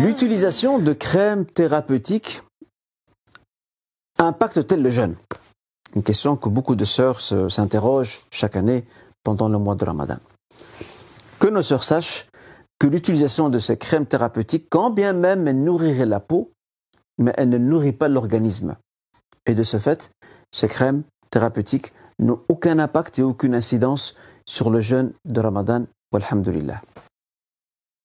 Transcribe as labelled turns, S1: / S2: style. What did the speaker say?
S1: L'utilisation de crèmes thérapeutiques impacte-t-elle le jeûne? Une question que beaucoup de sœurs s'interrogent chaque année pendant le mois de Ramadan. Que nos sœurs sachent que l'utilisation de ces crèmes thérapeutiques, quand bien même elle nourrirait la peau, mais elle ne nourrit pas l'organisme. Et de ce fait, ces crèmes thérapeutiques n'ont aucun impact et aucune incidence sur le jeûne de Ramadan. Walhamdulillah.